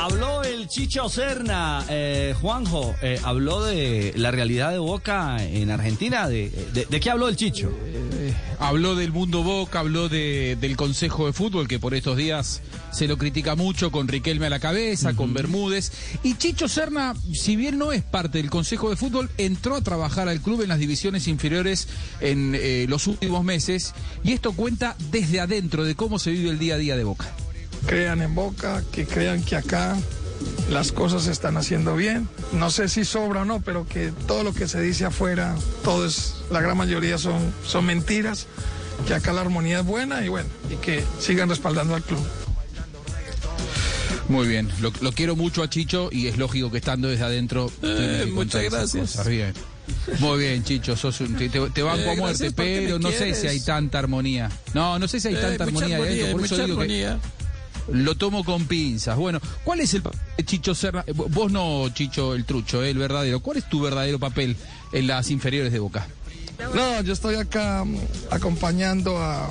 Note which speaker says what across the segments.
Speaker 1: Habló el Chicho Serna, eh, Juanjo, eh, habló de la realidad de Boca en Argentina. ¿De, de, de qué habló el Chicho?
Speaker 2: Eh, habló del mundo Boca, habló de, del Consejo de Fútbol, que por estos días se lo critica mucho, con Riquelme a la cabeza, con Bermúdez. Y Chicho Serna, si bien no es parte del Consejo de Fútbol, entró a trabajar al club en las divisiones inferiores en eh, los últimos meses. Y esto cuenta desde adentro de cómo se vive el día a día de Boca
Speaker 3: crean en Boca, que crean que acá las cosas se están haciendo bien. No sé si sobra o no, pero que todo lo que se dice afuera, todo es, la gran mayoría son, son mentiras, que acá la armonía es buena y bueno, y que sigan respaldando al club.
Speaker 2: Muy bien, lo, lo quiero mucho a Chicho y es lógico que estando desde adentro.
Speaker 4: Eh, muchas gracias.
Speaker 2: Bien. Muy bien, Chicho, sos un, te, te banco eh, a muerte, pero no sé si hay tanta armonía. No, no sé si hay eh, tanta armonía,
Speaker 4: armonía, por eso digo armonía.
Speaker 2: que lo tomo con pinzas. Bueno, ¿cuál es el Chicho Serna? Eh, vos no, Chicho, el trucho, eh, el verdadero. ¿Cuál es tu verdadero papel en las inferiores de Boca?
Speaker 3: No, yo estoy acá mm, acompañando a,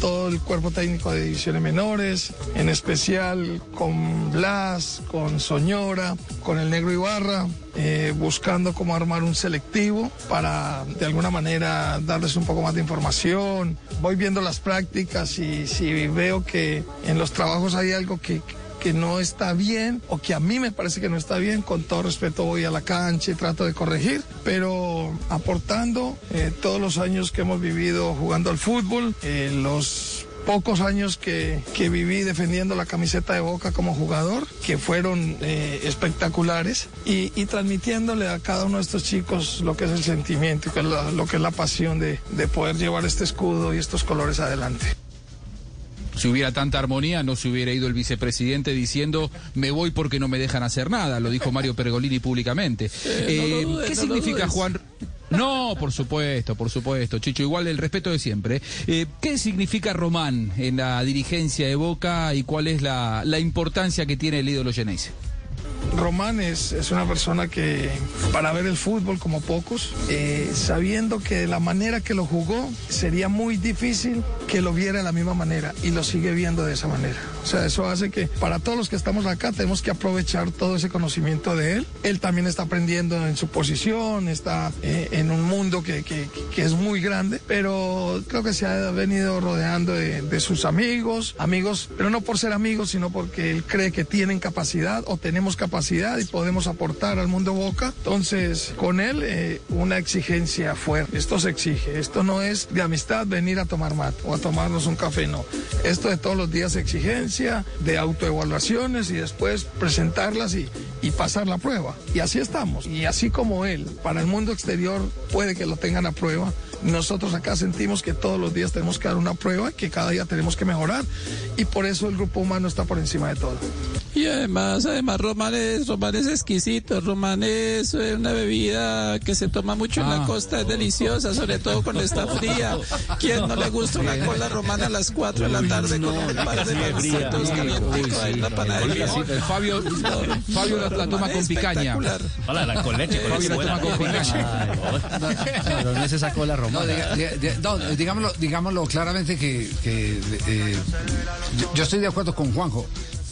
Speaker 3: todo el cuerpo técnico de divisiones menores, en especial con Blas, con Soñora, con el Negro Ibarra, eh, buscando cómo armar un selectivo para de alguna manera darles un poco más de información. Voy viendo las prácticas y si veo que en los trabajos hay algo que que no está bien o que a mí me parece que no está bien, con todo respeto voy a la cancha y trato de corregir, pero aportando eh, todos los años que hemos vivido jugando al fútbol, eh, los pocos años que, que, viví defendiendo la camiseta de Boca como jugador, que fueron eh, espectaculares, y, transmitiéndole a cada uno de estos chicos lo que es el sentimiento, y lo que es la pasión de, de poder llevar este escudo y estos colores adelante
Speaker 2: si hubiera tanta armonía, no se hubiera ido el vicepresidente diciendo me voy porque no me dejan hacer nada, lo dijo Mario Pergolini públicamente. Eh, ¿Qué significa, Juan? No, por supuesto, por supuesto, Chicho, igual el respeto de siempre. Eh, ¿Qué significa Román en la dirigencia de Boca y cuál es la, la importancia que tiene el ídolo Geneise?
Speaker 3: Román es, es, una persona que, para ver el fútbol como pocos, eh, sabiendo que de la manera que lo jugó, sería muy difícil que lo viera de la misma manera y lo sigue viendo de esa manera. O sea, eso hace que para todos los que estamos acá tenemos que aprovechar todo ese conocimiento de él. Él también está aprendiendo en su posición, está eh, en un mundo que, que, que, es muy grande, pero creo que se ha venido rodeando de, de sus amigos, amigos, pero no por ser amigos, sino porque él cree que tienen capacidad o tenemos capacidad y podemos aportar al mundo Boca. Entonces, con él, eh, una exigencia fuerte. Esto se exige. Esto no es de amistad venir a tomar mate o a tomarnos un café, no. Esto de todos los días exigencia, de autoevaluaciones y después presentarlas y, y pasar la prueba. Y así estamos. Y así como él, para el mundo exterior puede que lo tengan a prueba, nosotros acá sentimos que todos los días tenemos que dar una prueba, que cada día tenemos que mejorar y por eso el grupo humano está por encima de todo.
Speaker 4: Y además, además, Román es, Román es exquisito. Román es eh, una bebida que se toma mucho en la ah. costa, es deliciosa, sobre todo cuando está fría. ¿Quién no le gusta una cola romana a las 4 de la tarde con un par de pancitos calientitos ahí en la panadería?
Speaker 2: Fabio, Fabio la, la toma con picaña.
Speaker 1: Hola, la con leche.
Speaker 2: Fabio la toma con picaña.
Speaker 1: No es esa cola romana.
Speaker 5: No, digámoslo, digámoslo claramente que, que eh, yo estoy de acuerdo con Juanjo.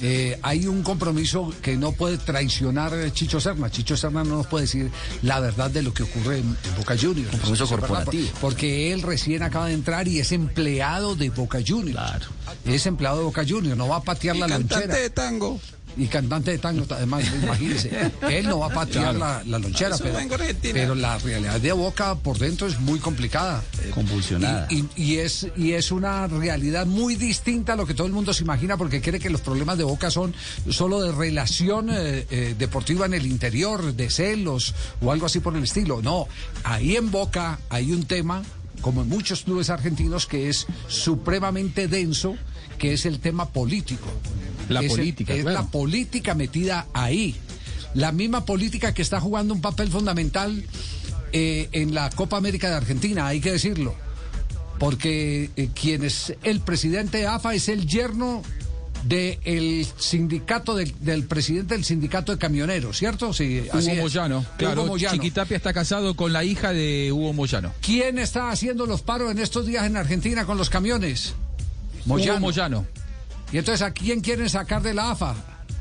Speaker 5: Eh, hay un compromiso que no puede traicionar Chicho Serna. Chicho Serna no nos puede decir la verdad de lo que ocurre en, Boca Juniors.
Speaker 1: Compromiso corporativo.
Speaker 5: Porque él recién acaba de entrar y es empleado de Boca Juniors. Claro. Es empleado de Boca Juniors, no va a patear la lonchera.
Speaker 4: de tango
Speaker 5: y cantante de tango, además, imagínese, él no va a patear la, lonchera, pero, la realidad de Boca por dentro es muy complicada.
Speaker 1: Convulsionada.
Speaker 5: Y, es, y es una realidad muy distinta a lo que todo el mundo se imagina, porque cree que los problemas de Boca son solo de relación eh, eh, deportiva en el interior, de celos o algo así por el estilo. No, ahí en Boca hay un tema, como en muchos clubes argentinos, que es supremamente denso, que es el tema político.
Speaker 2: La política.
Speaker 5: es la política metida ahí. La misma política que está jugando un papel fundamental eh, en la Copa América de Argentina, hay que decirlo. Porque eh, quien es el presidente de AFA es el yerno del sindicato del presidente del sindicato de camioneros, ¿cierto?
Speaker 2: Sí, Hugo Moyano, claro. Chiquitapia está casado con la hija de Hugo Moyano.
Speaker 5: ¿Quién está haciendo los paros en estos días en Argentina con los camiones?
Speaker 2: Moyano. Hugo Moyano.
Speaker 5: Y entonces, ¿a quién quieren sacar de la AFA?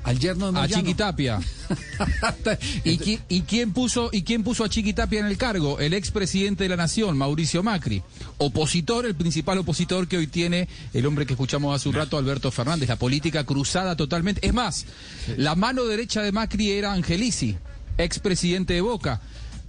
Speaker 5: al yerno de
Speaker 2: A. Chiquitapia. ¿Y, qui- y quién puso, ¿Y quién puso a Chiquitapia en el cargo? El expresidente de la Nación, Mauricio Macri. Opositor, el principal opositor que hoy tiene el hombre que escuchamos hace un rato, Alberto Fernández. La política cruzada totalmente. Es más, la mano derecha de Macri era Angelici, expresidente de Boca.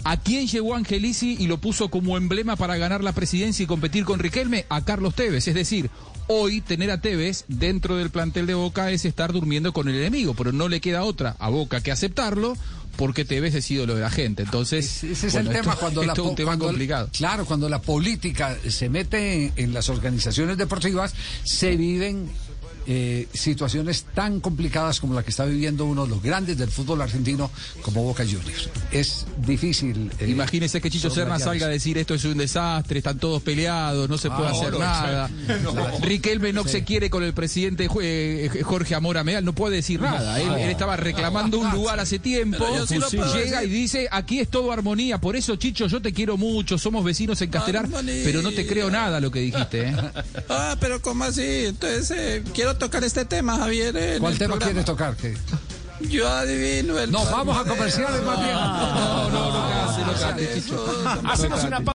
Speaker 2: ¿A quién llevó Angelici y lo puso como emblema para ganar la presidencia y competir con Riquelme? A Carlos Tevez. Es decir, hoy tener a Tevez dentro del plantel de Boca es estar durmiendo con el enemigo, pero no le queda otra a Boca que aceptarlo porque Tevez es ídolo de la gente. Entonces,
Speaker 5: Ese es
Speaker 2: bueno,
Speaker 5: el tema
Speaker 2: esto-
Speaker 5: cuando la
Speaker 2: esto es un tema
Speaker 5: cuando-
Speaker 2: complicado.
Speaker 5: Claro, cuando la política se mete en, en las organizaciones deportivas, se viven eh, situaciones tan complicadas como la que está viviendo uno de los grandes del fútbol argentino como Boca Juniors. Es difícil. eh,
Speaker 2: Imagínese que Chicho Serna salga a decir esto es un desastre, están todos peleados, no se puede
Speaker 5: Ah,
Speaker 2: hacer
Speaker 5: no,
Speaker 2: nada. Riquelme no se quiere con el presidente eh, Jorge Amora Meal, no puede decir nada. Él, él estaba reclamando un lugar hace tiempo,
Speaker 4: sí
Speaker 2: llega
Speaker 4: decir.
Speaker 2: y dice, aquí es todo armonía, por eso Chicho, yo te quiero mucho, somos vecinos en Castelar,
Speaker 4: Armonía.
Speaker 2: pero no te creo nada lo que dijiste. ¿eh?
Speaker 4: Ah, pero ¿cómo así? Entonces, eh, quiero tocar este tema, Javier. en
Speaker 5: ¿Cuál
Speaker 4: el
Speaker 5: tema
Speaker 4: programa.
Speaker 5: quiere tocar? ¿Qué?
Speaker 4: Yo adivino el.
Speaker 5: No, vamos a comerciales más bien.
Speaker 2: No, no, no, case, no case, Chicho.
Speaker 6: Hacemos una